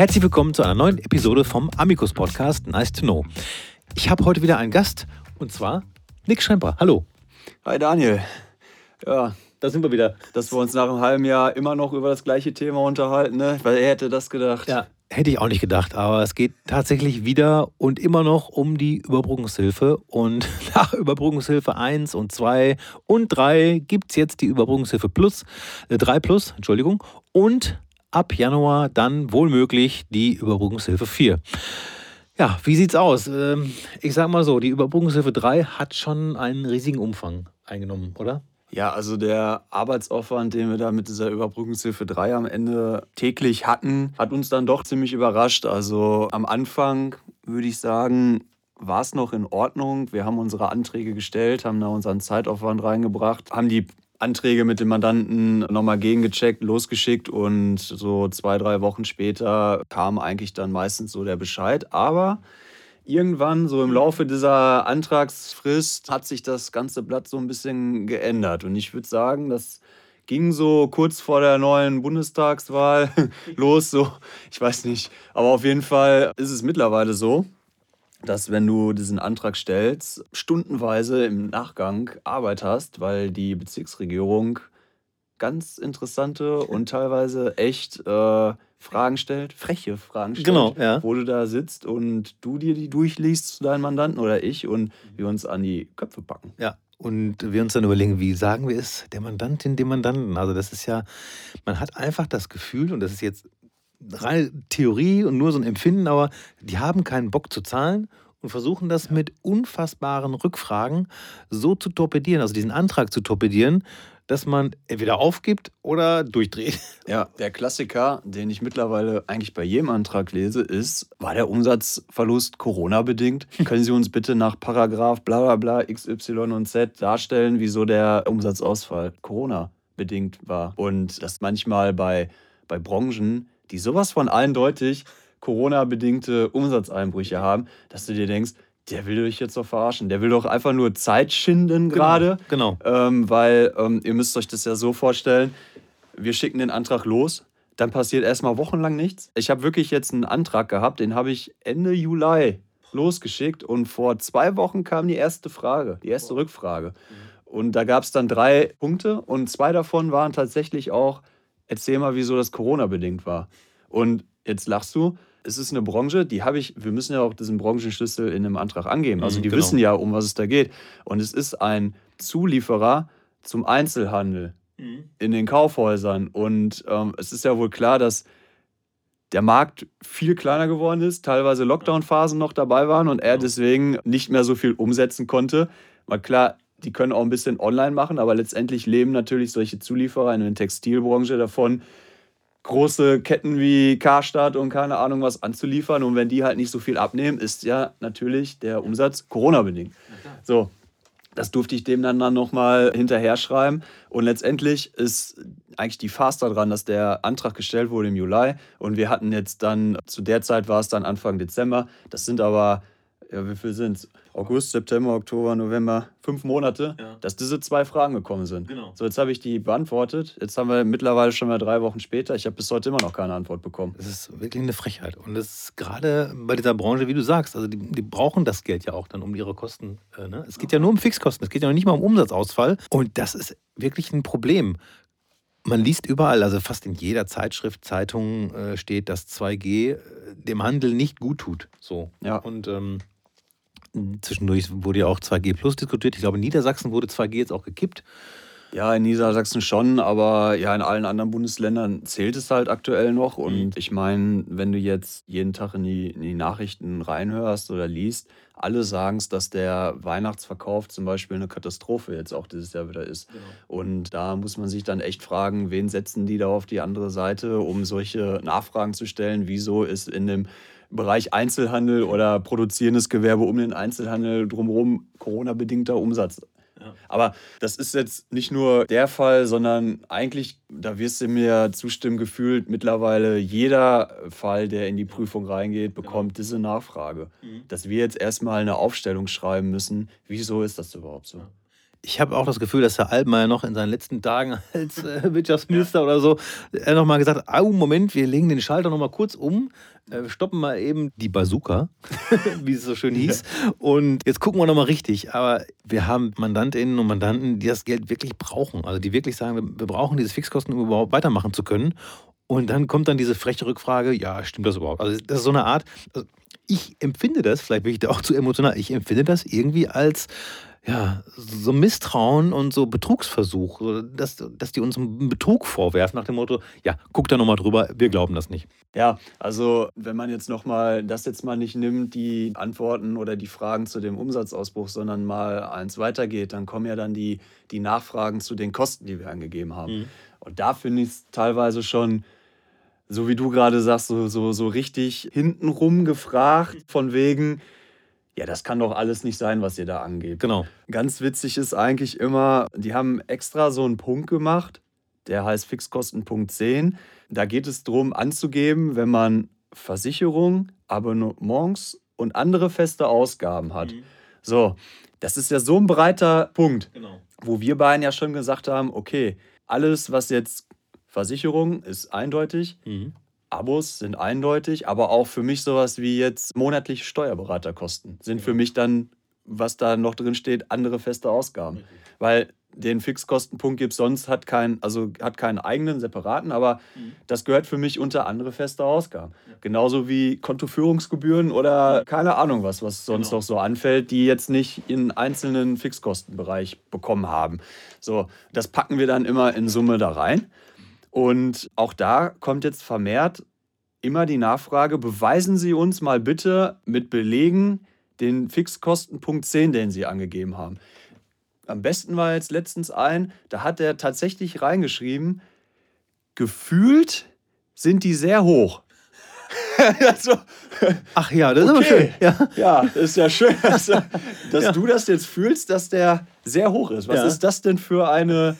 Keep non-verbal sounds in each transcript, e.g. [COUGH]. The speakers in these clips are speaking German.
Herzlich willkommen zu einer neuen Episode vom Amicus Podcast Nice to Know. Ich habe heute wieder einen Gast und zwar Nick Schremper. Hallo. Hi Daniel. Ja, da sind wir wieder. Dass wir uns nach einem halben Jahr immer noch über das gleiche Thema unterhalten, ne? Weil er hätte das gedacht. Ja, hätte ich auch nicht gedacht, aber es geht tatsächlich wieder und immer noch um die Überbrückungshilfe. Und [LAUGHS] nach Überbrückungshilfe 1 und 2 und 3 gibt es jetzt die Überbrückungshilfe Plus, äh, 3 Plus, Entschuldigung, und ab Januar dann wohlmöglich die Überbrückungshilfe 4. Ja, wie sieht's aus? Ähm, ich sag mal so, die Überbrückungshilfe 3 hat schon einen riesigen Umfang eingenommen, oder? Ja, also der Arbeitsaufwand, den wir da mit dieser Überbrückungshilfe 3 am Ende täglich hatten, hat uns dann doch ziemlich überrascht. Also am Anfang würde ich sagen, war es noch in Ordnung. Wir haben unsere Anträge gestellt, haben da unseren Zeitaufwand reingebracht, haben die Anträge mit dem Mandanten nochmal gegengecheckt, losgeschickt und so zwei, drei Wochen später kam eigentlich dann meistens so der Bescheid. Aber irgendwann, so im Laufe dieser Antragsfrist, hat sich das ganze Blatt so ein bisschen geändert. Und ich würde sagen, das ging so kurz vor der neuen Bundestagswahl [LAUGHS] los. So, ich weiß nicht. Aber auf jeden Fall ist es mittlerweile so, dass wenn du diesen Antrag stellst, stundenweise im Nachgang Arbeit hast, weil die Bezirksregierung ganz interessante und teilweise echt äh, Fragen stellt, freche Fragen stellt, genau, ja. wo du da sitzt und du dir die durchliest zu deinen Mandanten oder ich und wir uns an die Köpfe packen. Ja. Und wir uns dann überlegen, wie sagen wir es der Mandantin, dem Mandanten. Also das ist ja, man hat einfach das Gefühl, und das ist jetzt reine Theorie und nur so ein Empfinden, aber die haben keinen Bock zu zahlen und versuchen das mit unfassbaren Rückfragen so zu torpedieren, also diesen Antrag zu torpedieren, dass man entweder aufgibt oder durchdreht. Ja, der Klassiker, den ich mittlerweile eigentlich bei jedem Antrag lese, ist, war der Umsatzverlust Corona-bedingt? [LAUGHS] Können Sie uns bitte nach Paragraph bla bla bla XY und Z darstellen, wieso der Umsatzausfall Corona-bedingt war? Und das manchmal bei, bei Branchen, die sowas von eindeutig Corona-bedingte Umsatzeinbrüche haben, dass du dir denkst, der will dich jetzt doch verarschen. Der will doch einfach nur Zeit schinden gerade. Genau. Ähm, weil ähm, ihr müsst euch das ja so vorstellen, wir schicken den Antrag los, dann passiert erstmal wochenlang nichts. Ich habe wirklich jetzt einen Antrag gehabt, den habe ich Ende Juli losgeschickt und vor zwei Wochen kam die erste Frage, die erste Rückfrage. Und da gab es dann drei Punkte und zwei davon waren tatsächlich auch, erzähl mal, wieso das Corona-bedingt war. Und jetzt lachst du, es ist eine Branche, die habe ich, wir müssen ja auch diesen Branchenschlüssel in einem Antrag angeben. Also mhm, die genau. wissen ja, um was es da geht. Und es ist ein Zulieferer zum Einzelhandel mhm. in den Kaufhäusern. Und ähm, es ist ja wohl klar, dass der Markt viel kleiner geworden ist, teilweise Lockdown-Phasen noch dabei waren und er deswegen nicht mehr so viel umsetzen konnte. Mal klar, die können auch ein bisschen online machen, aber letztendlich leben natürlich solche Zulieferer in der Textilbranche davon, große Ketten wie Karstadt und keine Ahnung was anzuliefern. Und wenn die halt nicht so viel abnehmen, ist ja natürlich der Umsatz Corona-bedingt. So, das durfte ich dem dann, dann nochmal hinterher schreiben. Und letztendlich ist eigentlich die Farce daran, dass der Antrag gestellt wurde im Juli. Und wir hatten jetzt dann, zu der Zeit war es dann Anfang Dezember. Das sind aber ja, wie viel sind es? August, September, Oktober, November, fünf Monate, ja. dass diese zwei Fragen gekommen sind. Genau. So, jetzt habe ich die beantwortet. Jetzt haben wir mittlerweile schon mal drei Wochen später. Ich habe bis heute immer noch keine Antwort bekommen. Das ist wirklich eine Frechheit. Und das ist gerade bei dieser Branche, wie du sagst, also die, die brauchen das Geld ja auch dann um ihre Kosten. Äh, ne? Es geht ja nur um Fixkosten, es geht ja noch nicht mal um Umsatzausfall. Und das ist wirklich ein Problem. Man liest überall, also fast in jeder Zeitschrift, Zeitung äh, steht, dass 2G äh, dem Handel nicht gut tut. So. Ja. Und ähm, Zwischendurch wurde ja auch 2G Plus diskutiert. Ich glaube, in Niedersachsen wurde 2G jetzt auch gekippt. Ja, in Niedersachsen schon, aber ja, in allen anderen Bundesländern zählt es halt aktuell noch. Und mhm. ich meine, wenn du jetzt jeden Tag in die, in die Nachrichten reinhörst oder liest, alle sagen es, dass der Weihnachtsverkauf zum Beispiel eine Katastrophe jetzt auch dieses Jahr wieder ist. Genau. Und da muss man sich dann echt fragen, wen setzen die da auf die andere Seite, um solche Nachfragen zu stellen? Wieso ist in dem Bereich Einzelhandel oder produzierendes Gewerbe um den Einzelhandel drumherum Corona-bedingter Umsatz. Ja. Aber das ist jetzt nicht nur der Fall, sondern eigentlich, da wirst du mir zustimmen, gefühlt mittlerweile jeder Fall, der in die Prüfung reingeht, bekommt ja. diese Nachfrage. Mhm. Dass wir jetzt erstmal eine Aufstellung schreiben müssen, wieso ist das überhaupt so? Ich habe auch das Gefühl, dass Herr Altmaier noch in seinen letzten Tagen [LAUGHS] als äh, Wirtschaftsminister oder so, er nochmal gesagt hat, oh, Moment, wir legen den Schalter nochmal kurz um, äh, stoppen mal eben die Bazooka, [LAUGHS] wie es so schön hieß, ja. und jetzt gucken wir nochmal richtig. Aber wir haben Mandantinnen und Mandanten, die das Geld wirklich brauchen, also die wirklich sagen, wir, wir brauchen diese Fixkosten, um überhaupt weitermachen zu können. Und dann kommt dann diese freche Rückfrage, ja, stimmt das überhaupt? Also das ist so eine Art, also ich empfinde das, vielleicht bin ich da auch zu emotional, ich empfinde das irgendwie als ja, so Misstrauen und so Betrugsversuch, dass, dass die uns einen Betrug vorwerfen nach dem Motto, ja, guck da nochmal drüber, wir glauben das nicht. Ja, also wenn man jetzt nochmal das jetzt mal nicht nimmt, die Antworten oder die Fragen zu dem Umsatzausbruch, sondern mal eins weitergeht, dann kommen ja dann die, die Nachfragen zu den Kosten, die wir angegeben haben. Mhm. Und da finde ich es teilweise schon so wie du gerade sagst, so, so, so richtig hintenrum gefragt, von wegen, ja, das kann doch alles nicht sein, was ihr da angebt. Genau. Ganz witzig ist eigentlich immer, die haben extra so einen Punkt gemacht, der heißt Fixkostenpunkt 10. Da geht es darum, anzugeben, wenn man Versicherung, Abonnements und andere feste Ausgaben hat. Mhm. So, das ist ja so ein breiter Punkt, genau. wo wir beiden ja schon gesagt haben, okay, alles, was jetzt Versicherung ist eindeutig, mhm. Abos sind eindeutig, aber auch für mich sowas wie jetzt monatliche Steuerberaterkosten sind für mich dann, was da noch drin steht, andere feste Ausgaben. Weil den Fixkostenpunkt gibt es sonst, hat, kein, also hat keinen eigenen, separaten, aber mhm. das gehört für mich unter andere feste Ausgaben. Ja. Genauso wie Kontoführungsgebühren oder keine Ahnung was, was sonst genau. noch so anfällt, die jetzt nicht in einzelnen Fixkostenbereich bekommen haben. So, das packen wir dann immer in Summe da rein. Und auch da kommt jetzt vermehrt immer die Nachfrage, beweisen Sie uns mal bitte mit Belegen den Fixkostenpunkt 10, den Sie angegeben haben. Am besten war jetzt letztens ein, da hat er tatsächlich reingeschrieben, gefühlt sind die sehr hoch. [LAUGHS] also, Ach ja, das okay. ist aber schön. Ja, ja das ist ja schön, dass, dass [LAUGHS] ja. du das jetzt fühlst, dass der sehr hoch ist. Was ja. ist das denn für eine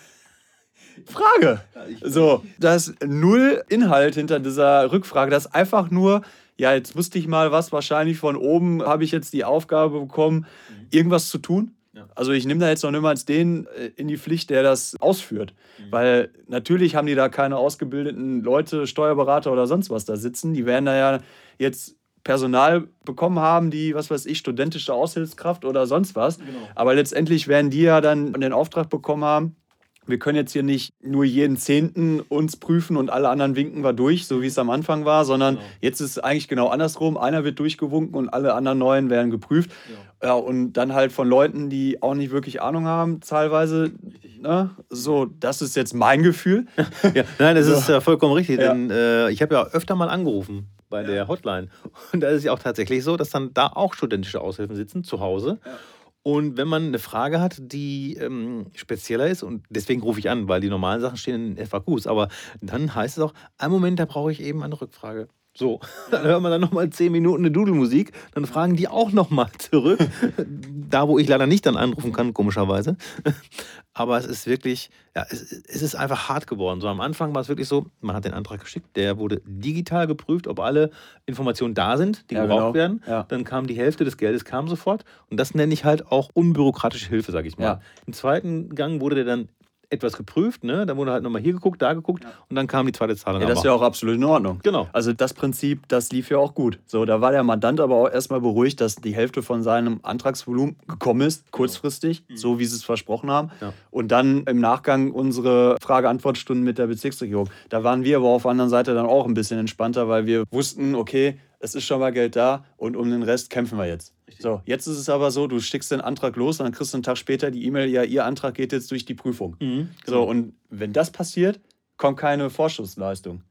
Frage. So, da ist null Inhalt hinter dieser Rückfrage. Das ist einfach nur, ja, jetzt wusste ich mal was, wahrscheinlich von oben habe ich jetzt die Aufgabe bekommen, mhm. irgendwas zu tun. Also ich nehme da jetzt noch niemals den äh, in die Pflicht, der das ausführt. Mhm. Weil natürlich haben die da keine ausgebildeten Leute, Steuerberater oder sonst was da sitzen. Die werden da ja jetzt Personal bekommen haben, die, was weiß ich, studentische Aushilfskraft oder sonst was. Genau. Aber letztendlich werden die ja dann den Auftrag bekommen haben, wir können jetzt hier nicht nur jeden Zehnten uns prüfen und alle anderen winken wir durch, so wie es am Anfang war, sondern genau. jetzt ist es eigentlich genau andersrum. Einer wird durchgewunken und alle anderen Neuen werden geprüft. Ja. ja. und dann halt von Leuten, die auch nicht wirklich Ahnung haben, teilweise. Ne? So, das ist jetzt mein Gefühl. [LAUGHS] ja, nein, das ist ja vollkommen richtig, denn äh, ich habe ja öfter mal angerufen bei der Hotline. Und da ist es ja auch tatsächlich so, dass dann da auch studentische Aushilfen sitzen, zu Hause. Ja und wenn man eine Frage hat, die ähm, spezieller ist, und deswegen rufe ich an, weil die normalen Sachen stehen in FAQs, aber dann heißt es auch, einen Moment, da brauche ich eben eine Rückfrage. So, [LAUGHS] dann hören wir dann nochmal zehn Minuten eine Dudelmusik, dann fragen die auch nochmal zurück, [LAUGHS] da wo ich leider nicht dann anrufen kann, komischerweise. [LAUGHS] Aber es ist wirklich, ja, es, es, ist einfach hart geworden. So am Anfang war es wirklich so, man hat den Antrag geschickt, der wurde digital geprüft, ob alle Informationen da sind, die ja, gebraucht genau. werden. Ja. Dann kam die Hälfte des Geldes kam sofort. Und das nenne ich halt auch unbürokratische Hilfe, sage ich mal. Ja. Im zweiten Gang wurde der dann etwas geprüft, ne? Dann wurde halt nochmal hier geguckt, da geguckt ja. und dann kam die zweite Zahl. Ja, das ist ja auch absolut in Ordnung. Genau. Also das Prinzip, das lief ja auch gut. So, da war der Mandant aber auch erstmal beruhigt, dass die Hälfte von seinem Antragsvolumen gekommen ist, genau. kurzfristig, mhm. so wie sie es versprochen haben. Ja. Und dann im Nachgang unsere Frage-Antwort-Stunden mit der Bezirksregierung. Da waren wir aber auf der anderen Seite dann auch ein bisschen entspannter, weil wir wussten, okay, es ist schon mal Geld da und um den Rest kämpfen wir jetzt. Richtig. So, jetzt ist es aber so, du schickst den Antrag los und dann kriegst du einen Tag später die E-Mail, ja, Ihr Antrag geht jetzt durch die Prüfung. Mhm, genau. So, und wenn das passiert, kommt keine Vorschussleistung.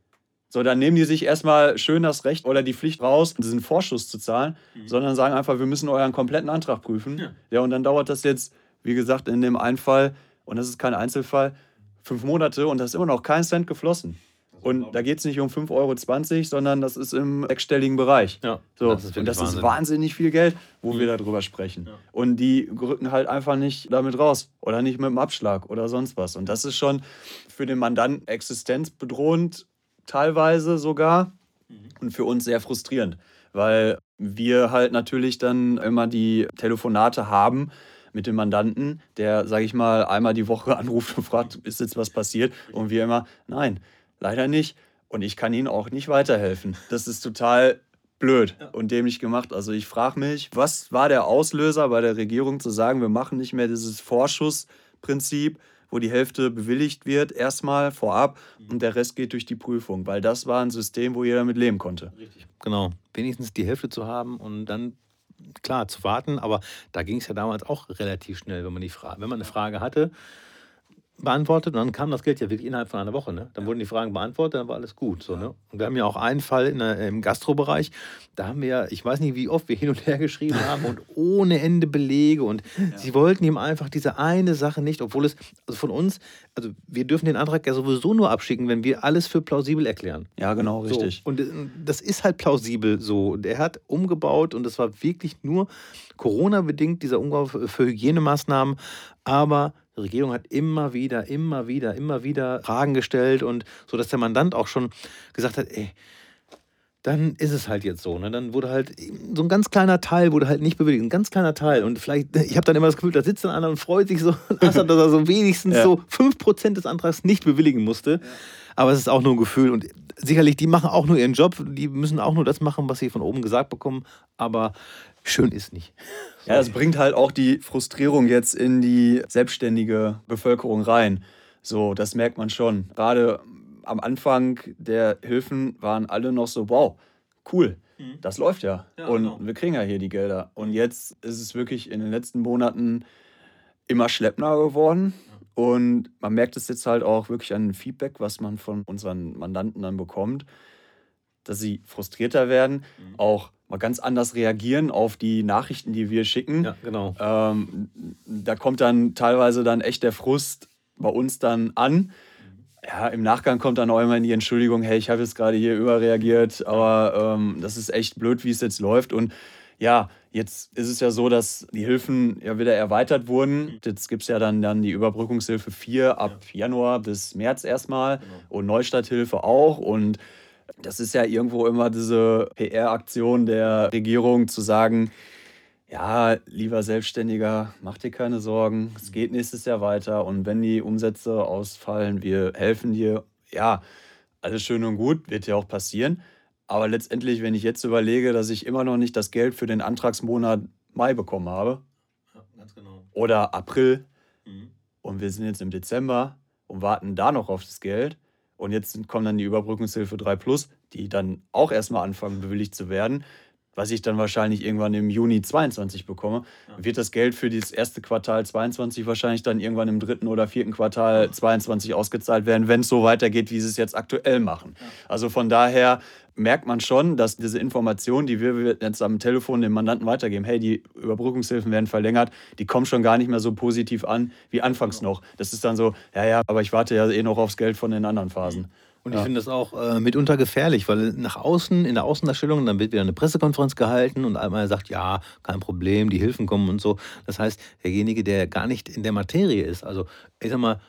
So, dann nehmen die sich erstmal schön das Recht oder die Pflicht raus, diesen Vorschuss zu zahlen, mhm. sondern sagen einfach, wir müssen euren kompletten Antrag prüfen. Ja. ja, und dann dauert das jetzt, wie gesagt, in dem einen Fall, und das ist kein Einzelfall, fünf Monate und da ist immer noch kein Cent geflossen. Und da geht es nicht um 5,20 Euro, sondern das ist im sechsstelligen Bereich. Ja, so. das ist und das Wahnsinn. ist wahnsinnig viel Geld, wo mhm. wir darüber sprechen. Ja. Und die rücken halt einfach nicht damit raus oder nicht mit dem Abschlag oder sonst was. Und das ist schon für den Mandanten existenzbedrohend, teilweise sogar, mhm. und für uns sehr frustrierend, weil wir halt natürlich dann immer die Telefonate haben, mit dem Mandanten, der, sage ich mal, einmal die Woche [LAUGHS] anruft und fragt, ist jetzt was passiert? Und wir immer, nein, leider nicht. Und ich kann Ihnen auch nicht weiterhelfen. Das ist total blöd und dämlich gemacht. Also ich frage mich, was war der Auslöser bei der Regierung zu sagen, wir machen nicht mehr dieses Vorschussprinzip, wo die Hälfte bewilligt wird, erstmal vorab und der Rest geht durch die Prüfung, weil das war ein System, wo jeder mit leben konnte. Richtig. Genau, wenigstens die Hälfte zu haben und dann klar zu warten, aber da ging es ja damals auch relativ schnell, wenn man die Frage, wenn man eine Frage hatte, beantwortet und dann kam das Geld ja wirklich innerhalb von einer Woche. Ne? Dann wurden die Fragen beantwortet, dann war alles gut. So, ne? Und wir haben ja auch einen Fall in der, im Gastrobereich, da haben wir, ich weiß nicht, wie oft wir hin und her geschrieben haben und [LAUGHS] ohne Ende Belege und ja. sie wollten ihm einfach diese eine Sache nicht, obwohl es also von uns, also wir dürfen den Antrag ja sowieso nur abschicken, wenn wir alles für plausibel erklären. Ja, genau, richtig. So, und äh, das ist halt plausibel so. Und er hat umgebaut und das war wirklich nur Corona-bedingt, dieser Umbau für Hygienemaßnahmen, aber die Regierung hat immer wieder, immer wieder, immer wieder Fragen gestellt und so, dass der Mandant auch schon gesagt hat, ey, dann ist es halt jetzt so. Ne? Dann wurde halt so ein ganz kleiner Teil wurde halt nicht bewilligt. Ein ganz kleiner Teil. Und vielleicht, ich habe dann immer das Gefühl, da sitzt dann einer und freut sich so, [LAUGHS] dass er so wenigstens ja. so 5% des Antrags nicht bewilligen musste. Ja. Aber es ist auch nur ein Gefühl. Und sicherlich, die machen auch nur ihren Job. Die müssen auch nur das machen, was sie von oben gesagt bekommen. Aber schön ist nicht. Ja, es bringt halt auch die Frustrierung jetzt in die selbstständige Bevölkerung rein. So, das merkt man schon. Gerade am Anfang der Hilfen waren alle noch so, wow, cool, mhm. das läuft ja. ja und genau. wir kriegen ja hier die Gelder. Und jetzt ist es wirklich in den letzten Monaten immer schleppender geworden. Und man merkt es jetzt halt auch wirklich an dem Feedback, was man von unseren Mandanten dann bekommt, dass sie frustrierter werden, mhm. auch mal ganz anders reagieren auf die Nachrichten, die wir schicken. Ja, genau. Ähm, da kommt dann teilweise dann echt der Frust bei uns dann an. Ja, im Nachgang kommt dann auch immer die Entschuldigung, hey, ich habe jetzt gerade hier überreagiert, aber ähm, das ist echt blöd, wie es jetzt läuft. Und ja, jetzt ist es ja so, dass die Hilfen ja wieder erweitert wurden. Jetzt gibt es ja dann, dann die Überbrückungshilfe 4 ab ja. Januar bis März erstmal genau. und Neustarthilfe auch. Und das ist ja irgendwo immer diese PR-Aktion der Regierung zu sagen, ja, lieber Selbstständiger, mach dir keine Sorgen, es geht nächstes Jahr weiter und wenn die Umsätze ausfallen, wir helfen dir. Ja, alles schön und gut, wird ja auch passieren. Aber letztendlich, wenn ich jetzt überlege, dass ich immer noch nicht das Geld für den Antragsmonat Mai bekommen habe, ja, genau. oder April, mhm. und wir sind jetzt im Dezember und warten da noch auf das Geld, und jetzt kommt dann die Überbrückungshilfe 3 Plus, die dann auch erstmal anfangen, bewilligt zu werden was ich dann wahrscheinlich irgendwann im Juni 22 bekomme, ja. wird das Geld für das erste Quartal 22 wahrscheinlich dann irgendwann im dritten oder vierten Quartal ja. 22 ausgezahlt werden, wenn es so weitergeht, wie sie es jetzt aktuell machen. Ja. Also von daher merkt man schon, dass diese Informationen, die wir jetzt am Telefon dem Mandanten weitergeben, hey, die Überbrückungshilfen werden verlängert, die kommen schon gar nicht mehr so positiv an wie anfangs genau. noch. Das ist dann so, ja, ja, aber ich warte ja eh noch aufs Geld von den anderen Phasen. Und ich finde das auch äh, mitunter gefährlich, weil nach außen, in der Außendarstellung, dann wird wieder eine Pressekonferenz gehalten und einmal sagt, ja, kein Problem, die Hilfen kommen und so. Das heißt, derjenige, der gar nicht in der Materie ist, also ich sag mal,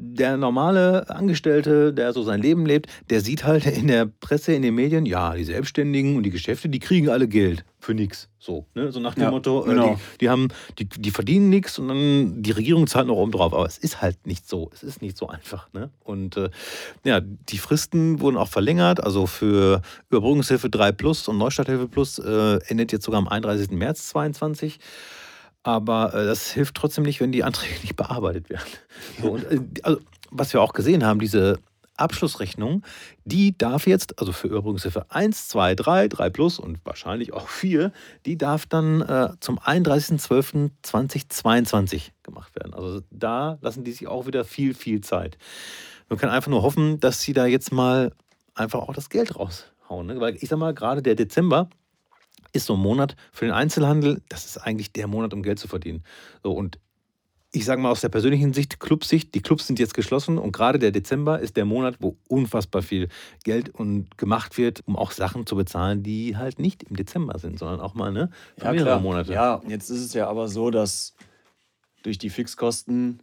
der normale Angestellte, der so sein Leben lebt, der sieht halt in der Presse, in den Medien, ja, die Selbstständigen und die Geschäfte, die kriegen alle Geld für nichts. So, ne? so nach dem ja, Motto, äh, genau. die, die, haben, die, die verdienen nichts und dann die Regierung zahlt noch oben drauf. Aber es ist halt nicht so. Es ist nicht so einfach. Ne? Und äh, ja, die Fristen wurden auch verlängert. Also für Überbrückungshilfe 3 Plus und Neustarthilfe Plus äh, endet jetzt sogar am 31. März 2022. Aber äh, das hilft trotzdem nicht, wenn die Anträge [LAUGHS] nicht bearbeitet werden. So, und, äh, also, was wir auch gesehen haben, diese Abschlussrechnung, die darf jetzt, also für Überbrückungshilfe 1, 2, 3, 3 plus und wahrscheinlich auch 4, die darf dann äh, zum 31.12.2022 gemacht werden. Also da lassen die sich auch wieder viel, viel Zeit. Man kann einfach nur hoffen, dass sie da jetzt mal einfach auch das Geld raushauen. Ne? Weil ich sag mal, gerade der Dezember, ist so ein Monat für den Einzelhandel, das ist eigentlich der Monat, um Geld zu verdienen. So, und ich sage mal aus der persönlichen Sicht, Clubsicht, die Clubs sind jetzt geschlossen und gerade der Dezember ist der Monat, wo unfassbar viel Geld und gemacht wird, um auch Sachen zu bezahlen, die halt nicht im Dezember sind, sondern auch mal ne, ja, mehrere klar. Monate. Ja, jetzt ist es ja aber so, dass durch die Fixkosten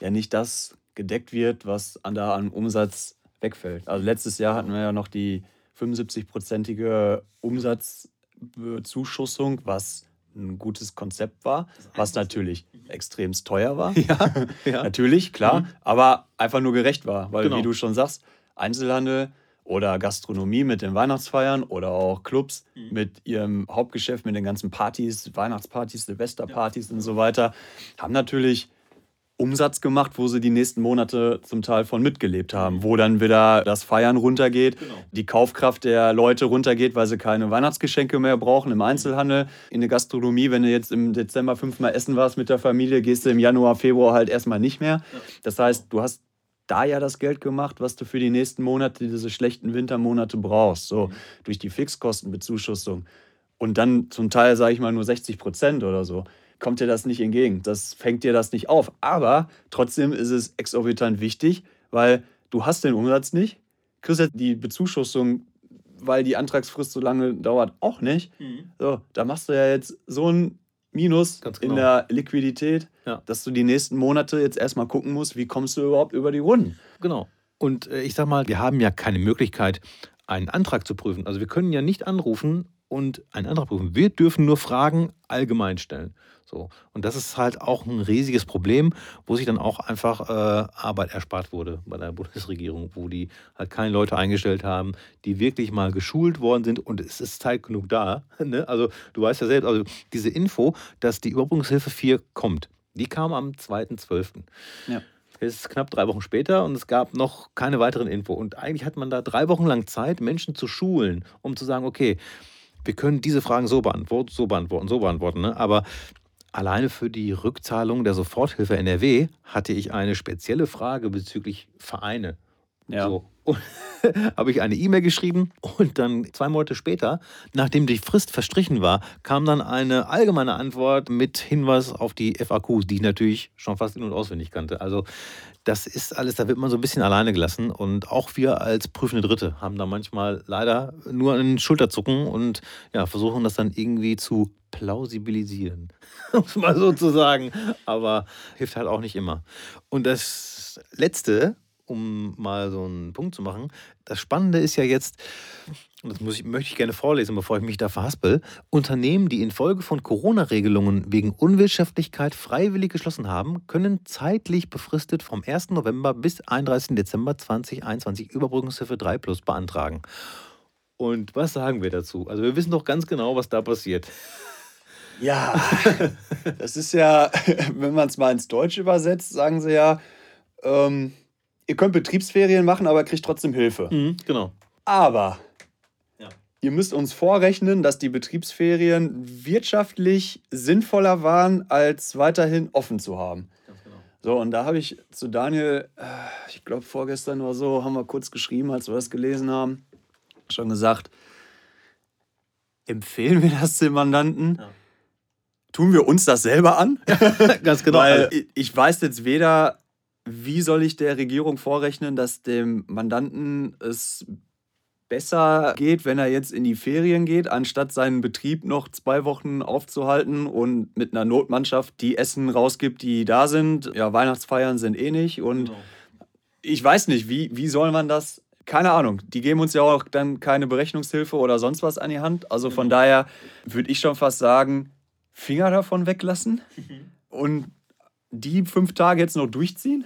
ja nicht das gedeckt wird, was da an Umsatz wegfällt. Also letztes Jahr hatten wir ja noch die 75-prozentige Umsatz Bezuschussung, was ein gutes Konzept war, was natürlich extremst teuer war. [LAUGHS] Ja, ja. natürlich, klar, Mhm. aber einfach nur gerecht war. Weil, Genau. wie du schon sagst, Einzelhandel oder Gastronomie mit den Weihnachtsfeiern oder auch Clubs Mhm. mit ihrem Hauptgeschäft, mit den ganzen Partys, Weihnachtspartys, Silvesterpartys und so weiter, haben natürlich Umsatz gemacht, wo sie die nächsten Monate zum Teil von mitgelebt haben, wo dann wieder das Feiern runtergeht, Genau. die Kaufkraft der Leute runtergeht, weil sie keine Weihnachtsgeschenke mehr brauchen im Einzelhandel, in der Gastronomie, wenn du jetzt im Dezember fünfmal essen warst mit der Familie, gehst du im Januar, Februar halt erstmal nicht mehr. Das heißt, du hast da ja das Geld gemacht, was du für die nächsten Monate, diese schlechten Wintermonate brauchst, so durch die Fixkostenbezuschussung und dann zum Teil, sage ich mal, nur 60 Prozent oder so, kommt dir das nicht entgegen. Das fängt dir das nicht auf. Aber trotzdem ist es exorbitant wichtig, weil du hast den Umsatz nicht, kriegst jetzt die Bezuschussung, weil die Antragsfrist so lange dauert, auch nicht. So, da machst du ja jetzt so ein Minus Ganz in genau. der Liquidität, Ja. dass du die nächsten Monate jetzt erstmal gucken musst, wie kommst du überhaupt über die Runden. Genau. Und äh, ich sag mal, wir haben ja keine Möglichkeit, einen Antrag zu prüfen. Also wir können ja nicht anrufen und einen Antrag prüfen. Wir dürfen nur Fragen allgemein stellen. So. Und das ist halt auch ein riesiges Problem, wo sich dann auch einfach äh, Arbeit erspart wurde bei der Bundesregierung, wo die halt keine Leute eingestellt haben, die wirklich mal geschult worden sind und es ist Zeit genug da. [LAUGHS] Ne? Also du weißt ja selbst, also diese Info, dass die Überbrückungshilfe 4 kommt, die kam am 2.12. Ja. Es ist knapp drei Wochen später und es gab noch keine weiteren Info. Und eigentlich hat man da drei Wochen lang Zeit, Menschen zu schulen, um zu sagen, okay, wir können diese Fragen so beantworten, so beantworten, so beantworten. Ne? Aber alleine für die Rückzahlung der Soforthilfe NRW hatte ich eine spezielle Frage bezüglich Vereine. Ja. So. [LAUGHS] Habe ich eine E-Mail geschrieben und dann zwei Monate später, nachdem die Frist verstrichen war, kam dann eine allgemeine Antwort mit Hinweis auf die FAQs, die ich natürlich schon fast in- und auswendig kannte. Also das ist alles, da wird man so ein bisschen alleine gelassen und auch wir als prüfende Dritte haben da manchmal leider nur einen Schulterzucken und ja, versuchen das dann irgendwie zu plausibilisieren, [LAUGHS] um es mal so zu sagen. Aber hilft halt auch nicht immer. Und das Letzte, um mal so einen Punkt zu machen, das Spannende ist ja jetzt, und das muss ich, möchte ich gerne vorlesen, bevor ich mich da verhaspel, Unternehmen, die infolge von Corona-Regelungen wegen Unwirtschaftlichkeit freiwillig geschlossen haben, können zeitlich befristet vom 1. November bis 31. Dezember 2021 Überbrückungshilfe 3 Plus beantragen. Und was sagen wir dazu? Also wir wissen doch ganz genau, was da passiert. Ja, das ist ja, [LAUGHS] wenn man es mal ins Deutsche übersetzt, sagen sie ja, ähm, ihr könnt Betriebsferien machen, aber kriegt trotzdem Hilfe. Mhm, genau. Aber Ja. ihr müsst uns vorrechnen, dass die Betriebsferien wirtschaftlich sinnvoller waren, als weiterhin offen zu haben. Genau. So, und da habe ich zu Daniel, äh, ich glaube vorgestern oder so, haben wir kurz geschrieben, als wir das gelesen haben, schon gesagt, empfehlen wir das dem Mandanten? Ja. Tun wir uns das selber an? [LAUGHS] Ganz genau. Weil Also, ich weiß jetzt weder, wie soll ich der Regierung vorrechnen, dass dem Mandanten es besser geht, wenn er jetzt in die Ferien geht, anstatt seinen Betrieb noch zwei Wochen aufzuhalten und mit einer Notmannschaft die Essen rausgibt, die da sind. Ja, Weihnachtsfeiern sind eh nicht. Und genau. ich weiß nicht, wie, wie soll man das? Keine Ahnung. Die geben uns ja auch dann keine Berechnungshilfe oder sonst was an die Hand. Also von daher würde ich schon fast sagen, Finger davon weglassen [LAUGHS] und die fünf Tage jetzt noch durchziehen.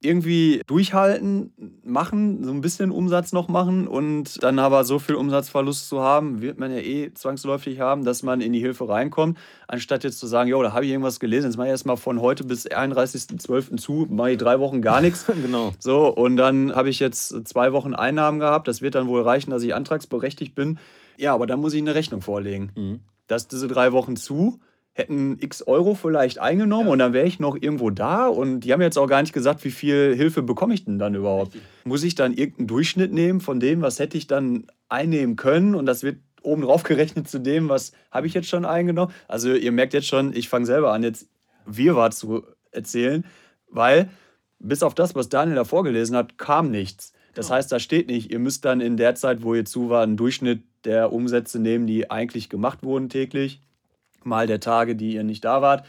Irgendwie durchhalten, machen, so ein bisschen Umsatz noch machen und dann aber so viel Umsatzverlust zu haben, wird man ja eh zwangsläufig haben, dass man in die Hilfe reinkommt, anstatt jetzt zu sagen, jo, da habe ich irgendwas gelesen, jetzt mache ich erstmal von heute bis 31.12. zu, mache ich drei Wochen gar nichts. [LAUGHS] genau. So, und dann habe ich jetzt zwei Wochen Einnahmen gehabt. Das wird dann wohl reichen, dass ich antragsberechtigt bin. Ja, aber dann muss ich eine Rechnung vorlegen. Mhm. Dass diese drei Wochen zu hätten x Euro vielleicht eingenommen und dann wäre ich noch irgendwo da. Und die haben jetzt auch gar nicht gesagt, wie viel Hilfe bekomme ich denn dann überhaupt. Muss ich dann irgendeinen Durchschnitt nehmen von dem, was hätte ich dann einnehmen können? Und das wird oben drauf gerechnet zu dem, was habe ich jetzt schon eingenommen. Also ihr merkt jetzt schon, ich fange selber an, jetzt Wirrwarr zu erzählen, weil bis auf das, was Daniel da vorgelesen hat, kam nichts. Das Genau. heißt, da steht nicht, ihr müsst dann in der Zeit, wo ihr zu war, einen Durchschnitt der Umsätze nehmen, die eigentlich gemacht wurden täglich, mal der Tage, die ihr nicht da wart.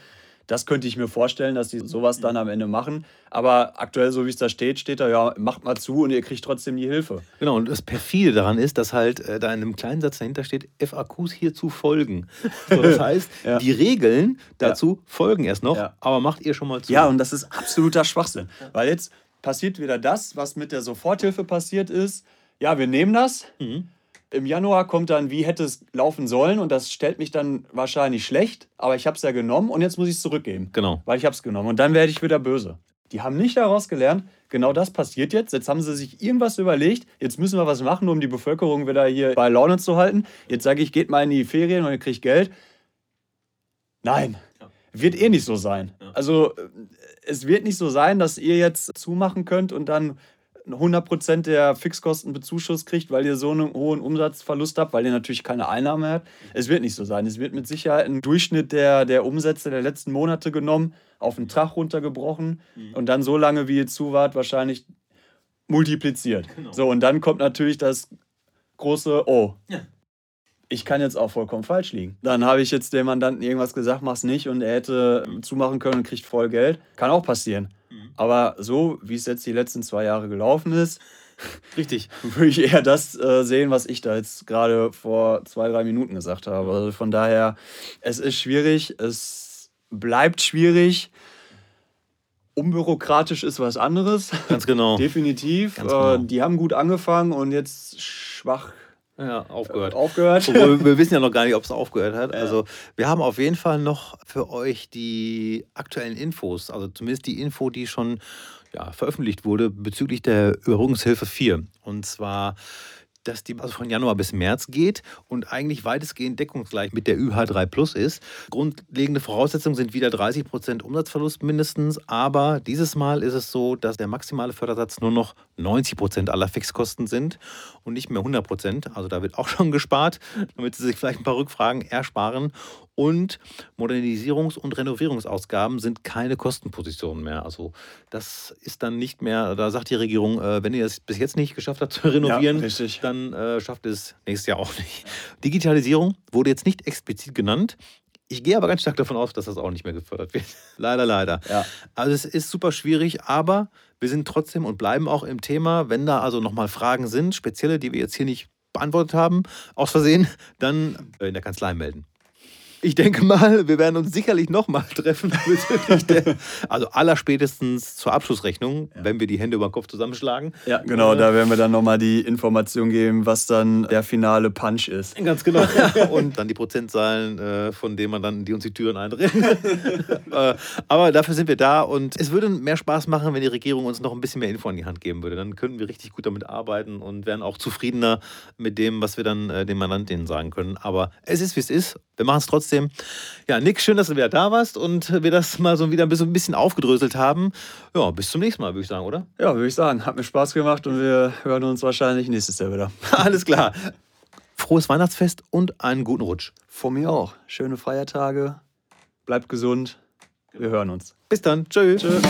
Das könnte ich mir vorstellen, dass die sowas dann am Ende machen. Aber aktuell, so wie es da steht, steht da ja, macht mal zu und ihr kriegt trotzdem die Hilfe. Genau, und das perfide daran ist, dass halt äh, da in einem kleinen Satz dahinter steht, FAQs hierzu folgen. [LAUGHS] So, das heißt, Ja. die Regeln dazu folgen erst noch, Ja. aber macht ihr schon mal zu. Ja, und das ist absoluter Schwachsinn. Weil jetzt passiert wieder das, was mit der Soforthilfe passiert ist. Ja, wir nehmen das. Mhm. Im Januar kommt dann, wie hätte es laufen sollen und das stellt mich dann wahrscheinlich schlecht, aber ich habe es ja genommen und jetzt muss ich es zurückgeben. Genau. Weil ich habe es genommen und dann werde ich wieder böse. Die haben nicht daraus gelernt, genau das passiert jetzt. Jetzt haben sie sich irgendwas überlegt, jetzt müssen wir was machen, um die Bevölkerung wieder hier bei Laune zu halten. Jetzt sage ich, geht mal in die Ferien und ihr kriegt Geld. Nein, wird eh nicht so sein. Also äh, es wird nicht so sein, dass ihr jetzt zumachen könnt und dann 100% der Fixkosten Bezuschuss kriegt, weil ihr so einen hohen Umsatzverlust habt, weil ihr natürlich keine Einnahmen habt. Es wird nicht so sein. Es wird mit Sicherheit ein Durchschnitt der, der Umsätze der letzten Monate genommen, auf den Tag runtergebrochen und dann so lange, wie ihr zu wart, wahrscheinlich multipliziert. So, und dann kommt natürlich das große Oh. Ich kann jetzt auch vollkommen falsch liegen. Dann habe ich jetzt dem Mandanten irgendwas gesagt, mach's nicht und er hätte zumachen können und kriegt voll Geld. Kann auch passieren. Aber so, wie es jetzt die letzten zwei Jahre gelaufen ist, Richtig. [LAUGHS] würde ich eher das äh, sehen, was ich da jetzt gerade vor zwei, drei Minuten gesagt habe. Also von daher, es ist schwierig, es bleibt schwierig. Unbürokratisch ist was anderes. Ganz genau. [LAUGHS] Definitiv. Ganz genau. Äh, die haben gut angefangen und jetzt schwach Ja, aufgehört. aufgehört. Obwohl, [LAUGHS] wir wissen ja noch gar nicht, ob es aufgehört hat. Also wir haben auf jeden Fall noch für euch die aktuellen Infos, also zumindest die Info, die schon ja, veröffentlicht wurde bezüglich der Überbrückungshilfe 4. Und zwar, dass die also von Januar bis März geht und eigentlich weitestgehend deckungsgleich mit der UH3 Plus ist. Grundlegende Voraussetzungen sind wieder 30% Umsatzverlust mindestens, aber dieses Mal ist es so, dass der maximale Fördersatz nur noch 90% aller Fixkosten sind und nicht mehr 100%. Also da wird auch schon gespart, damit Sie sich vielleicht ein paar Rückfragen ersparen. Und Modernisierungs- und Renovierungsausgaben sind keine Kostenpositionen mehr. Also das ist dann nicht mehr, da sagt die Regierung, äh, wenn ihr das bis jetzt nicht geschafft habt zu renovieren, richtig. dann äh, schafft es nächstes Jahr auch nicht. Digitalisierung wurde jetzt nicht explizit genannt. Ich gehe aber ganz stark davon aus, dass das auch nicht mehr gefördert wird. [LAUGHS] leider, leider. Ja. Also es ist super schwierig, aber wir sind trotzdem und bleiben auch im Thema. Wenn da also nochmal Fragen sind, spezielle, die wir jetzt hier nicht beantwortet haben, aus Versehen, dann äh, in der Kanzlei melden. Ich denke mal, wir werden uns sicherlich nochmal treffen. [LAUGHS] [LAUGHS] der- also allerspätestens zur Abschlussrechnung, wenn wir die Hände über den Kopf zusammenschlagen. Ja, genau, Äh, da werden wir dann nochmal die Information geben, was dann der finale Punch ist. Ganz genau. [LAUGHS] Und dann die Prozentzahlen, äh, von denen man dann die uns die Türen einrennt. äh, aber dafür sind wir da und es würde mehr Spaß machen, wenn die Regierung uns noch ein bisschen mehr Info an die Hand geben würde. Dann könnten wir richtig gut damit arbeiten und wären auch zufriedener mit dem, was wir dann äh, den Mandantinnen sagen können. Aber es ist, wie es ist. Wir machen es trotzdem. Ja, Nick, schön, dass du wieder da warst und wir das mal so wieder ein bisschen, ein bisschen aufgedröselt haben. Ja, bis zum nächsten Mal, würde ich sagen, oder? Ja, würde ich sagen, hat mir Spaß gemacht und wir hören uns wahrscheinlich nächstes Jahr wieder. [LAUGHS] Alles klar. Frohes Weihnachtsfest und einen guten Rutsch. Von mir auch. Schöne Feiertage, bleibt gesund, wir hören uns. Bis dann. Tschö. Tschö.